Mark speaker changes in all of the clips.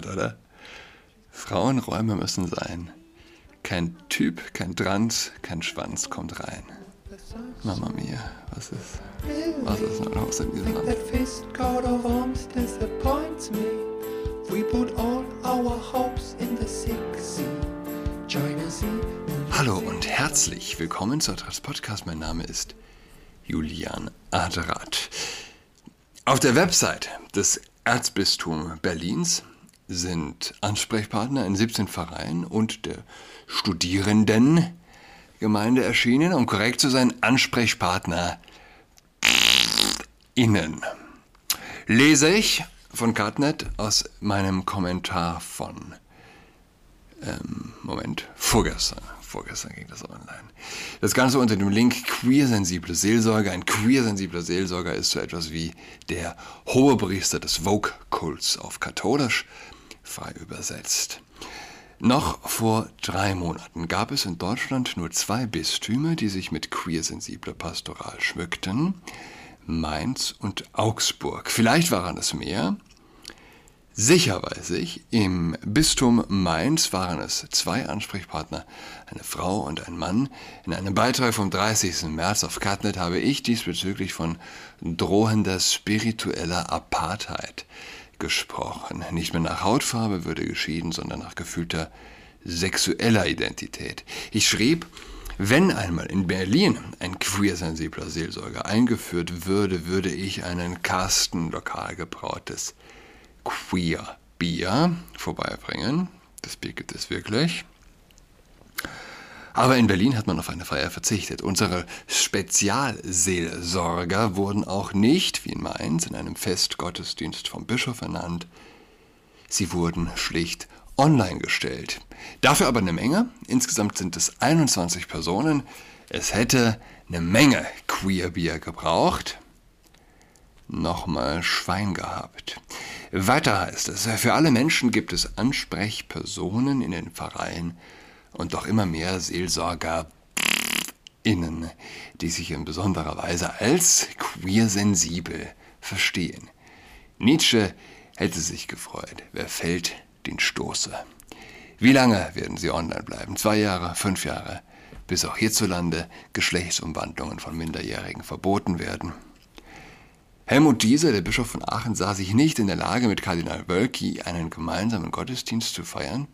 Speaker 1: Gehört, oder? Frauenräume müssen sein. Kein Typ, kein Trans, kein Schwanz kommt rein. Mama mia, was ist, was ist nur los in diesem Land? Hallo und herzlich willkommen zu Adrats Podcast. Mein Name ist Julian Adrat. Auf der Website des Erzbistums Berlins sind Ansprechpartner in 17 Vereinen und der Studierendengemeinde erschienen, um korrekt zu sein, Ansprechpartner innen. Lese ich von Cartnet aus meinem Kommentar von ähm, Moment, vorgestern. Vorgestern ging das online. Das Ganze unter dem Link queersensible Seelsorger. Ein queersensibler Seelsorger ist so etwas wie der hohe Priester des Vogue-Kults auf katholisch, frei übersetzt. Noch vor drei Monaten gab es in Deutschland nur zwei Bistümer, die sich mit queersensibler Pastoral schmückten. Mainz und Augsburg. Vielleicht waren es mehr, Sicher weiß ich, im Bistum Mainz waren es zwei Ansprechpartner, eine Frau und ein Mann. In einem Beitrag vom 30. März auf Catnet habe ich diesbezüglich von drohender spiritueller Apartheid gesprochen. Nicht mehr nach Hautfarbe würde geschieden, sondern nach gefühlter sexueller Identität. Ich schrieb, wenn einmal in Berlin ein queersensibler Seelsorger eingeführt würde, würde ich einen Kasten lokal gebrautes Queer Bier vorbeibringen. Das Bier gibt es wirklich. Aber in Berlin hat man auf eine Feier verzichtet. Unsere Spezialseelsorger wurden auch nicht, wie in Mainz, in einem Festgottesdienst vom Bischof ernannt. Sie wurden schlicht online gestellt. Dafür aber eine Menge. Insgesamt sind es 21 Personen. Es hätte eine Menge Queerbier gebraucht. Nochmal Schwein gehabt. Weiter heißt es, für alle Menschen gibt es Ansprechpersonen in den Pfarreien und doch immer mehr SeelsorgerInnen, die sich in besonderer Weise als queersensibel verstehen. Nietzsche hätte sich gefreut, wer fällt, den stoße. Wie lange werden sie online bleiben? Zwei Jahre, fünf Jahre, bis auch hierzulande Geschlechtsumwandlungen von Minderjährigen verboten werden? Helmut Dieser, der Bischof von Aachen, sah sich nicht in der Lage, mit Kardinal Wölki einen gemeinsamen Gottesdienst zu feiern.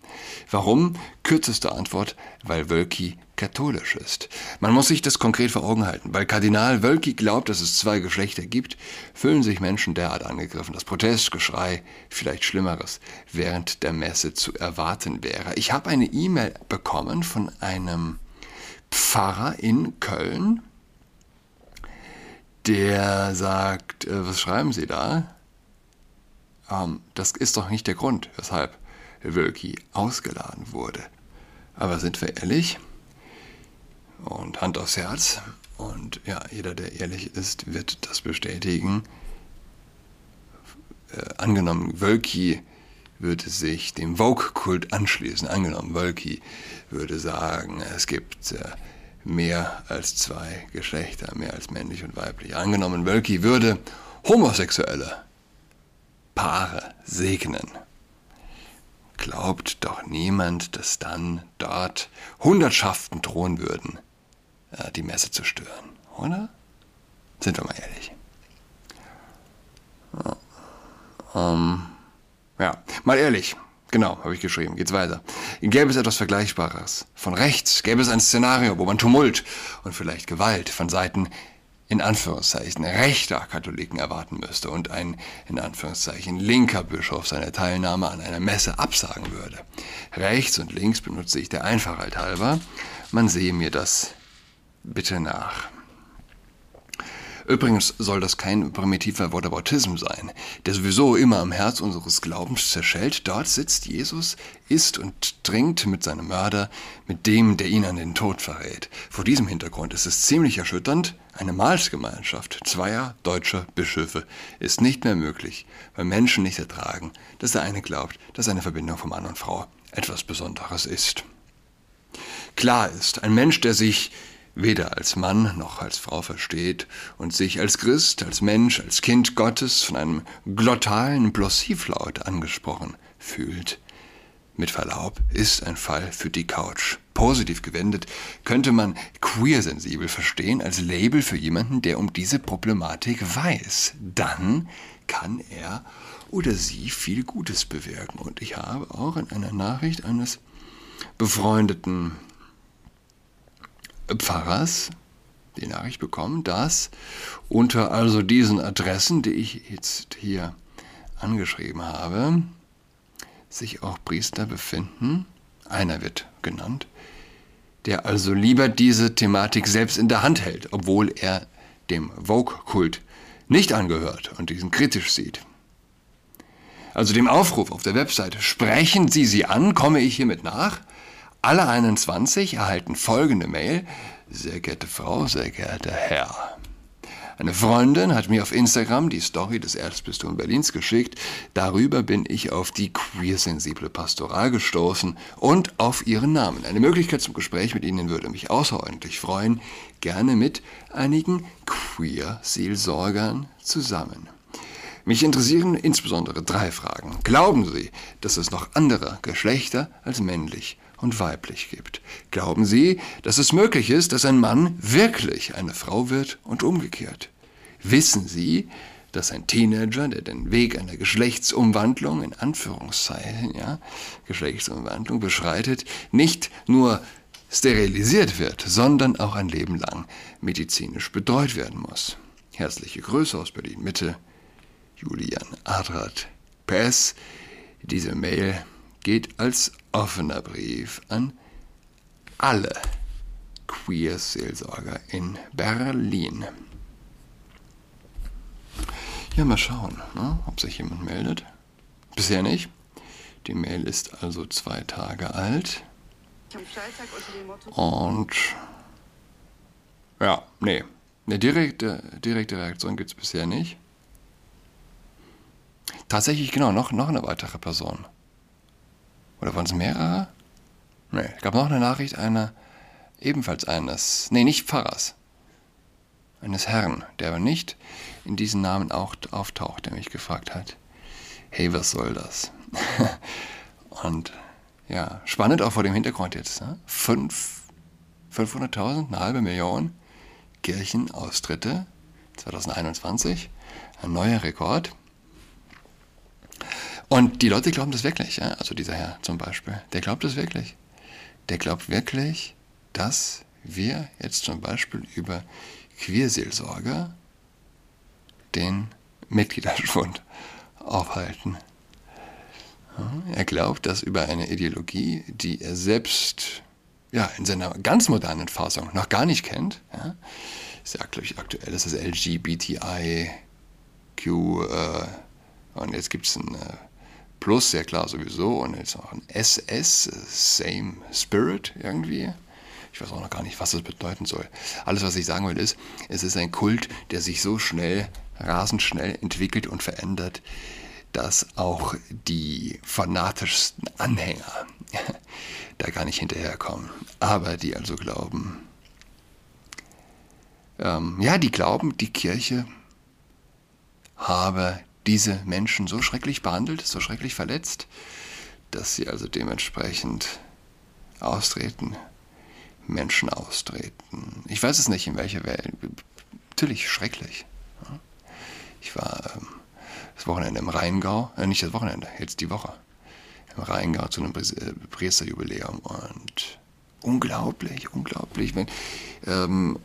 Speaker 1: Warum? Kürzeste Antwort, weil Wölki katholisch ist. Man muss sich das konkret vor Augen halten. Weil Kardinal Wölki glaubt, dass es zwei Geschlechter gibt, fühlen sich Menschen derart angegriffen, dass Protestgeschrei, vielleicht Schlimmeres, während der Messe zu erwarten wäre. Ich habe eine E-Mail bekommen von einem Pfarrer in Köln, der sagt, äh, was schreiben Sie da? Ähm, das ist doch nicht der Grund, weshalb Wölki ausgeladen wurde. Aber sind wir ehrlich? Und Hand aufs Herz. Und ja, jeder, der ehrlich ist, wird das bestätigen. Äh, angenommen, Wölki würde sich dem Vogue-Kult anschließen. Angenommen, Wölki würde sagen, es gibt äh, mehr als zwei Geschlechter, mehr als männlich und weiblich. Angenommen, Wölki würde homosexuelle Paare segnen. Glaubt doch niemand, dass dann dort Hundertschaften drohen würden, äh, die Messe zu stören, oder? Sind wir mal ehrlich. Ähm, ja, mal ehrlich, Genau, habe ich geschrieben. Geht's weiter. Gäbe es etwas Vergleichbares von rechts, gäbe es ein Szenario, wo man Tumult und vielleicht Gewalt von Seiten in Anführungszeichen rechter Katholiken erwarten müsste und ein in Anführungszeichen linker Bischof seine Teilnahme an einer Messe absagen würde. Rechts und links benutze ich der Einfachheit halber. Man sehe mir das bitte nach. Übrigens soll das kein primitiver Whataboutism sein, der sowieso immer am Herz unseres Glaubens zerschellt. Dort sitzt Jesus, isst und trinkt mit seinem Mörder, mit dem, der ihn an den Tod verrät. Vor diesem Hintergrund ist es ziemlich erschütternd, eine Mahlsgemeinschaft zweier deutscher Bischöfe ist nicht mehr möglich, weil Menschen nicht ertragen, dass der eine glaubt, dass eine Verbindung von Mann und Frau etwas Besonderes ist. Klar ist, ein Mensch, der sich weder als Mann noch als Frau versteht und sich als Christ, als Mensch, als Kind Gottes von einem glottalen Plossivlaut angesprochen fühlt. Mit Verlaub ist ein Fall für die Couch. Positiv gewendet könnte man queersensibel verstehen als Label für jemanden, der um diese Problematik weiß. Dann kann er oder sie viel Gutes bewirken. Und ich habe auch in einer Nachricht eines befreundeten Pfarrers die Nachricht bekommen, dass unter also diesen Adressen, die ich jetzt hier angeschrieben habe, sich auch Priester befinden, einer wird genannt, der also lieber diese Thematik selbst in der Hand hält, obwohl er dem Vogue-Kult nicht angehört und diesen kritisch sieht. Also dem Aufruf auf der Webseite, sprechen Sie sie an, komme ich hiermit nach. Alle 21 erhalten folgende Mail. Sehr geehrte Frau, sehr geehrter Herr. Eine Freundin hat mir auf Instagram die Story des Erzbistums Berlins geschickt. Darüber bin ich auf die queersensible Pastoral gestoßen und auf ihren Namen. Eine Möglichkeit zum Gespräch mit Ihnen würde mich außerordentlich freuen. Gerne mit einigen Queer-Seelsorgern zusammen. Mich interessieren insbesondere drei Fragen. Glauben Sie, dass es noch andere Geschlechter als männlich und weiblich gibt? Glauben Sie, dass es möglich ist, dass ein Mann wirklich eine Frau wird und umgekehrt? Wissen Sie, dass ein Teenager, der den Weg einer Geschlechtsumwandlung, in Anführungszeichen, ja, Geschlechtsumwandlung beschreitet, nicht nur sterilisiert wird, sondern auch ein Leben lang medizinisch betreut werden muss. Herzliche Grüße aus Berlin Mitte, Julian Adrat. PS, diese Mail geht als offener Brief an alle Queer-Seelsorger in Berlin. Ja, mal schauen, ne, ob sich jemand meldet. Bisher nicht. Die Mail ist also zwei Tage alt. Und ja, nee. Eine direkte, direkte Reaktion gibt es bisher nicht. Tatsächlich, genau, noch, noch eine weitere Person. Oder waren es mehrere? Nee, es gab noch eine Nachricht einer, ebenfalls eines, nee, nicht Pfarrers, eines Herrn, der aber nicht in diesen Namen auch auftaucht, der mich gefragt hat, hey, was soll das? Und ja, spannend auch vor dem Hintergrund jetzt. Ne? 500.000, eine halbe Million Kirchenaustritte 2021, ein neuer Rekord. Und die Leute glauben das wirklich. Ja? Also dieser Herr zum Beispiel, der glaubt das wirklich. Der glaubt wirklich, dass wir jetzt zum Beispiel über Queerseelsorger den Mitgliederschwund aufhalten. Er glaubt, dass über eine Ideologie, die er selbst ja, in seiner ganz modernen Fassung noch gar nicht kennt, ja, ist ja, glaube ich, aktuell ist LGBTIQ äh, und jetzt gibt es ein äh, Plus, sehr klar sowieso, und jetzt auch ein SS, Same Spirit irgendwie. Ich weiß auch noch gar nicht, was das bedeuten soll. Alles, was ich sagen will, ist, es ist ein Kult, der sich so schnell, rasend schnell entwickelt und verändert, dass auch die fanatischsten Anhänger da gar nicht hinterherkommen. Aber die also glauben, ähm, ja, die glauben, die Kirche habe diese Menschen so schrecklich behandelt, so schrecklich verletzt, dass sie also dementsprechend austreten, Menschen austreten. Ich weiß es nicht, in welcher Welt. Natürlich schrecklich. Ich war ähm, das Wochenende im Rheingau, äh, nicht das Wochenende, jetzt die Woche, im Rheingau zu einem äh, Priesterjubiläum und unglaublich, unglaublich. Wenn, ähm,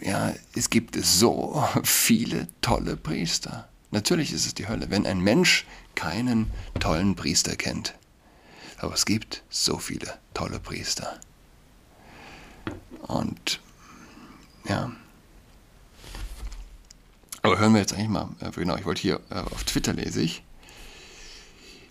Speaker 1: ja, es gibt so viele tolle Priester. Natürlich ist es die Hölle, wenn ein Mensch keinen tollen Priester kennt. Aber es gibt so viele tolle Priester. Und ja. Aber hören wir jetzt eigentlich mal, äh, genau, ich wollte hier äh, auf Twitter lese ich,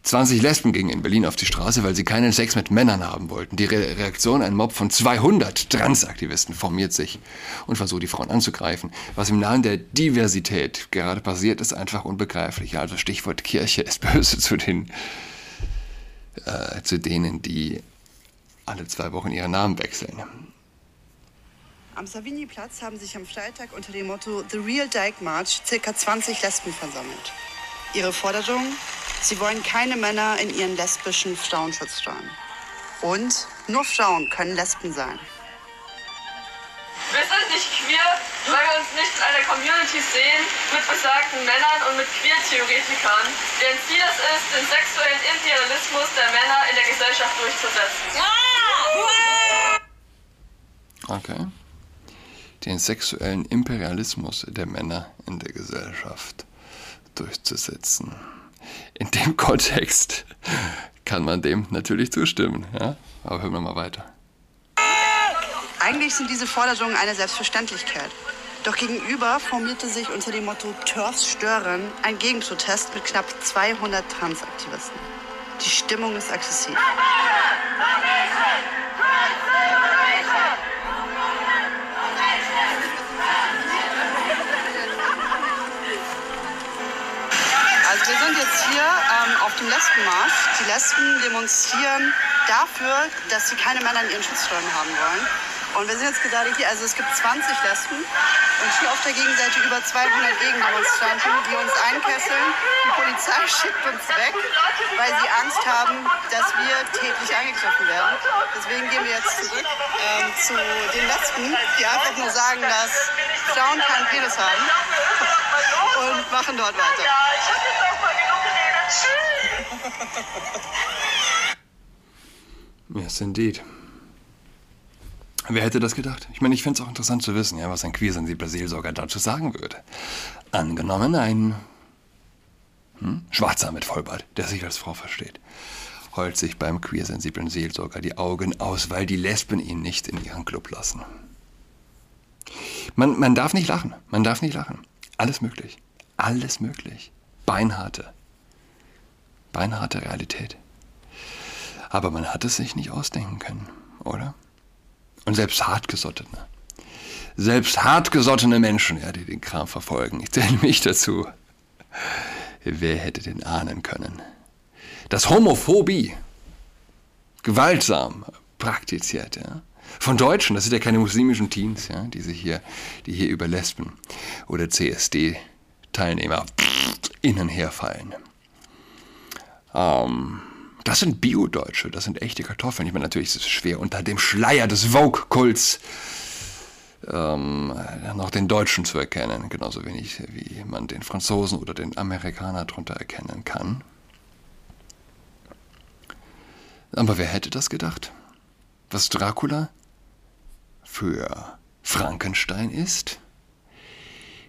Speaker 1: 20 Lesben gingen in Berlin auf die Straße, weil sie keinen Sex mit Männern haben wollten. Die Re Reaktion, ein Mob von 200 Transaktivisten formiert sich und versucht, die Frauen anzugreifen. Was im Namen der Diversität gerade passiert, ist einfach unbegreiflich. Also Stichwort Kirche ist böse zu, den, äh, zu denen, die alle zwei Wochen ihren Namen wechseln.
Speaker 2: Am Savigny-Platz haben sich am Freitag unter dem Motto The Real Dyke March ca. 20 Lesben versammelt. Ihre Forderung? Sie wollen keine Männer in ihren lesbischen Frauenschutzsteuern. Und nur Frauen können Lesben sein.
Speaker 3: Wir sind nicht queer, weil wir uns nicht in einer Community sehen mit besagten Männern und mit Queer-Theoretikern, deren Ziel es ist, den sexuellen Imperialismus der Männer in der Gesellschaft durchzusetzen.
Speaker 1: Okay. Den sexuellen Imperialismus der Männer in der Gesellschaft durchzusetzen. In dem Kontext kann man dem natürlich zustimmen. Ja? Aber hören wir mal weiter.
Speaker 2: Eigentlich sind diese Forderungen eine Selbstverständlichkeit. Doch gegenüber formierte sich unter dem Motto TERFs stören ein Gegenprotest mit knapp 200 Transaktivisten. Die Stimmung ist aggressiv. Wir sind jetzt hier ähm, auf dem Lesbenmarsch. Die Lesben demonstrieren dafür, dass sie keine Männer in ihren Schutzsteuern haben wollen. Und wir sind jetzt gerade hier, also es gibt 20 Lesben und hier auf der Gegenseite über 200 Gegendemonstranten, die uns einkesseln. Die Polizei schickt uns weg, weil sie Angst haben, dass wir tätlich angegriffen werden. Deswegen gehen wir jetzt zurück ähm, zu den Lesben, die einfach nur sagen, dass Frauen keinen Penis haben und machen dort weiter.
Speaker 1: Yes, indeed. Wer hätte das gedacht? Ich meine, ich fände es auch interessant zu wissen, ja, was ein queersensibler Seelsorger dazu sagen würde. Angenommen, ein hm, Schwarzer mit Vollbart, der sich als Frau versteht, heult sich beim queersensiblen Seelsorger die Augen aus, weil die Lesben ihn nicht in ihren Club lassen. Man, man darf nicht lachen, man darf nicht lachen. Alles möglich, alles möglich. Beinharte, beinharte Realität. Aber man hat es sich nicht ausdenken können, oder? Und selbst hartgesottene, selbst hartgesottene Menschen, ja, die den Kram verfolgen, ich zähle mich dazu. Wer hätte denn ahnen können, dass Homophobie gewaltsam praktiziert, ja, von Deutschen, das sind ja keine muslimischen Teens, ja, die sich hier, die hier über Lesben oder CSD-Teilnehmer innen herfallen. Ähm, das sind Bio-Deutsche, das sind echte Kartoffeln. Ich meine, natürlich ist es schwer, unter dem Schleier des Vogue-Kults ähm, noch den Deutschen zu erkennen, genauso wenig wie man den Franzosen oder den Amerikaner darunter erkennen kann. Aber wer hätte das gedacht? Was Dracula für Frankenstein ist,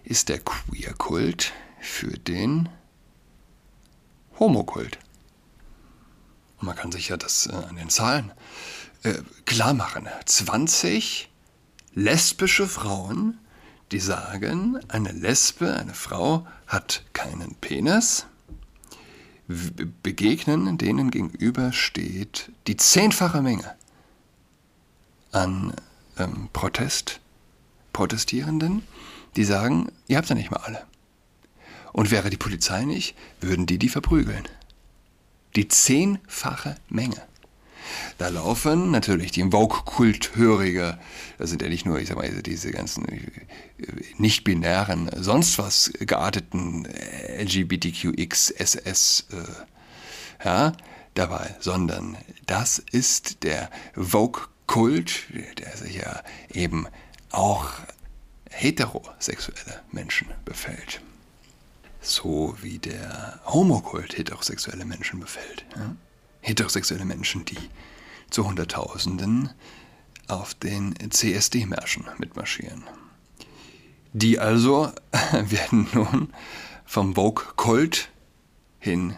Speaker 1: ist der Queer-Kult für den Homokult. Und man kann sich ja das äh, an den Zahlen äh, klar machen. 20 lesbische Frauen, die sagen, eine Lesbe, eine Frau hat keinen Penis, begegnen, denen gegenüber steht die zehnfache Menge an ähm, Protest, Protestierenden, die sagen, ihr habt ja nicht mal alle. Und wäre die Polizei nicht, würden die die verprügeln. Die zehnfache Menge. Da laufen natürlich die Vogue-Kult-Hörige, das sind ja nicht nur, ich sag mal, diese ganzen äh, nicht-binären, sonst was gearteten LGBTQX, SS, äh, ja, dabei, sondern das ist der Vogue-Kult, der sich ja eben auch heterosexuelle Menschen befällt so wie der Homokult heterosexuelle Menschen befällt. Ja? Heterosexuelle Menschen, die zu Hunderttausenden auf den CSD-Märschen mitmarschieren. Die also werden nun vom Vogue-Kult hin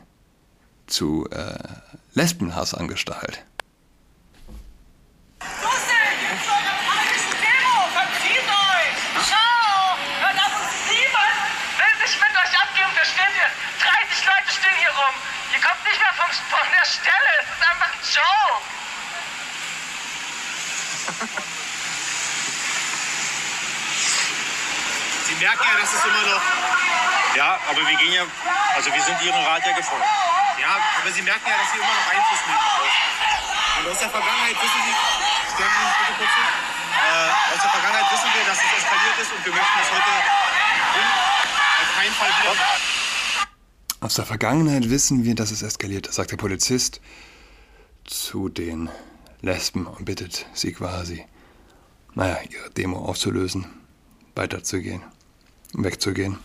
Speaker 1: zu äh, Lesbenhass angestachelt.
Speaker 4: von der Stelle. Es ist einfach ein Joke.
Speaker 5: Sie merken ja, dass es immer noch.
Speaker 6: Ja, aber wir gehen ja. Also, wir sind Ihrem Rat ja gefolgt.
Speaker 5: Ja, aber Sie merken ja, dass Sie immer noch Einfluss nehmen. Und aus der Vergangenheit wissen Sie. Stellen Sie bitte kurz hin. Äh, aus der Vergangenheit wissen wir, dass es eskaliert ist und wir möchten das heute auf keinen Fall wieder.
Speaker 1: Aus der Vergangenheit wissen wir, dass es eskaliert ist, sagt der Polizist zu den Lesben und bittet sie quasi, naja, ihre Demo aufzulösen, weiterzugehen, wegzugehen.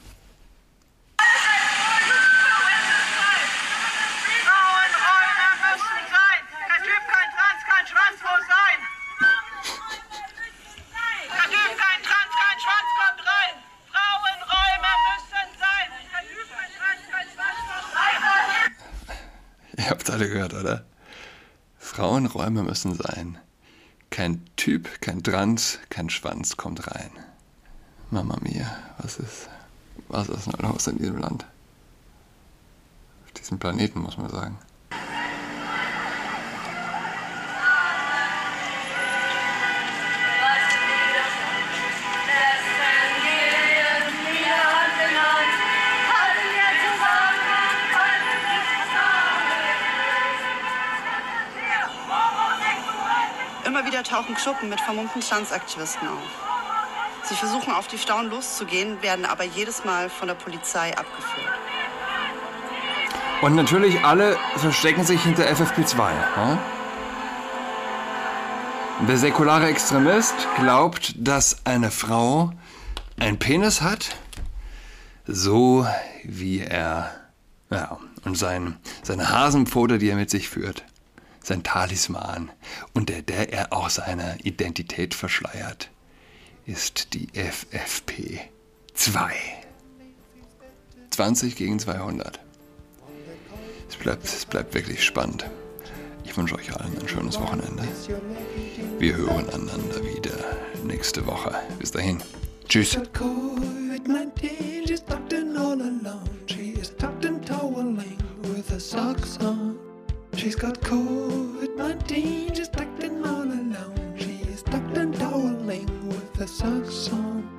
Speaker 1: Ihr habt alle gehört, oder? Frauenräume müssen sein. Kein Typ, kein Trans, kein Schwanz kommt rein. Mama mia, was ist, was ist denn los in diesem Land? Auf diesem Planeten, muss man sagen.
Speaker 2: Tauchen Gruppen mit vermummten Transaktivisten auf. Sie versuchen auf die Stauen loszugehen, werden aber jedes Mal von der Polizei abgeführt.
Speaker 1: Und natürlich alle verstecken sich hinter FFP2. Ja? Der säkulare Extremist glaubt, dass eine Frau einen Penis hat, so wie er, ja, und sein, seine Hasenpfote, die er mit sich führt, sein Talisman und der, er auch seine Identität verschleiert, ist die FFP2. 20 gegen 200. Es bleibt, es bleibt wirklich spannend. Ich wünsche euch allen ein schönes Wochenende. Wir hören einander wieder nächste Woche. Bis dahin. Tschüss.
Speaker 7: She's got COVID-19, she's tucked in all alone. She's tucked in toweling with her socks on.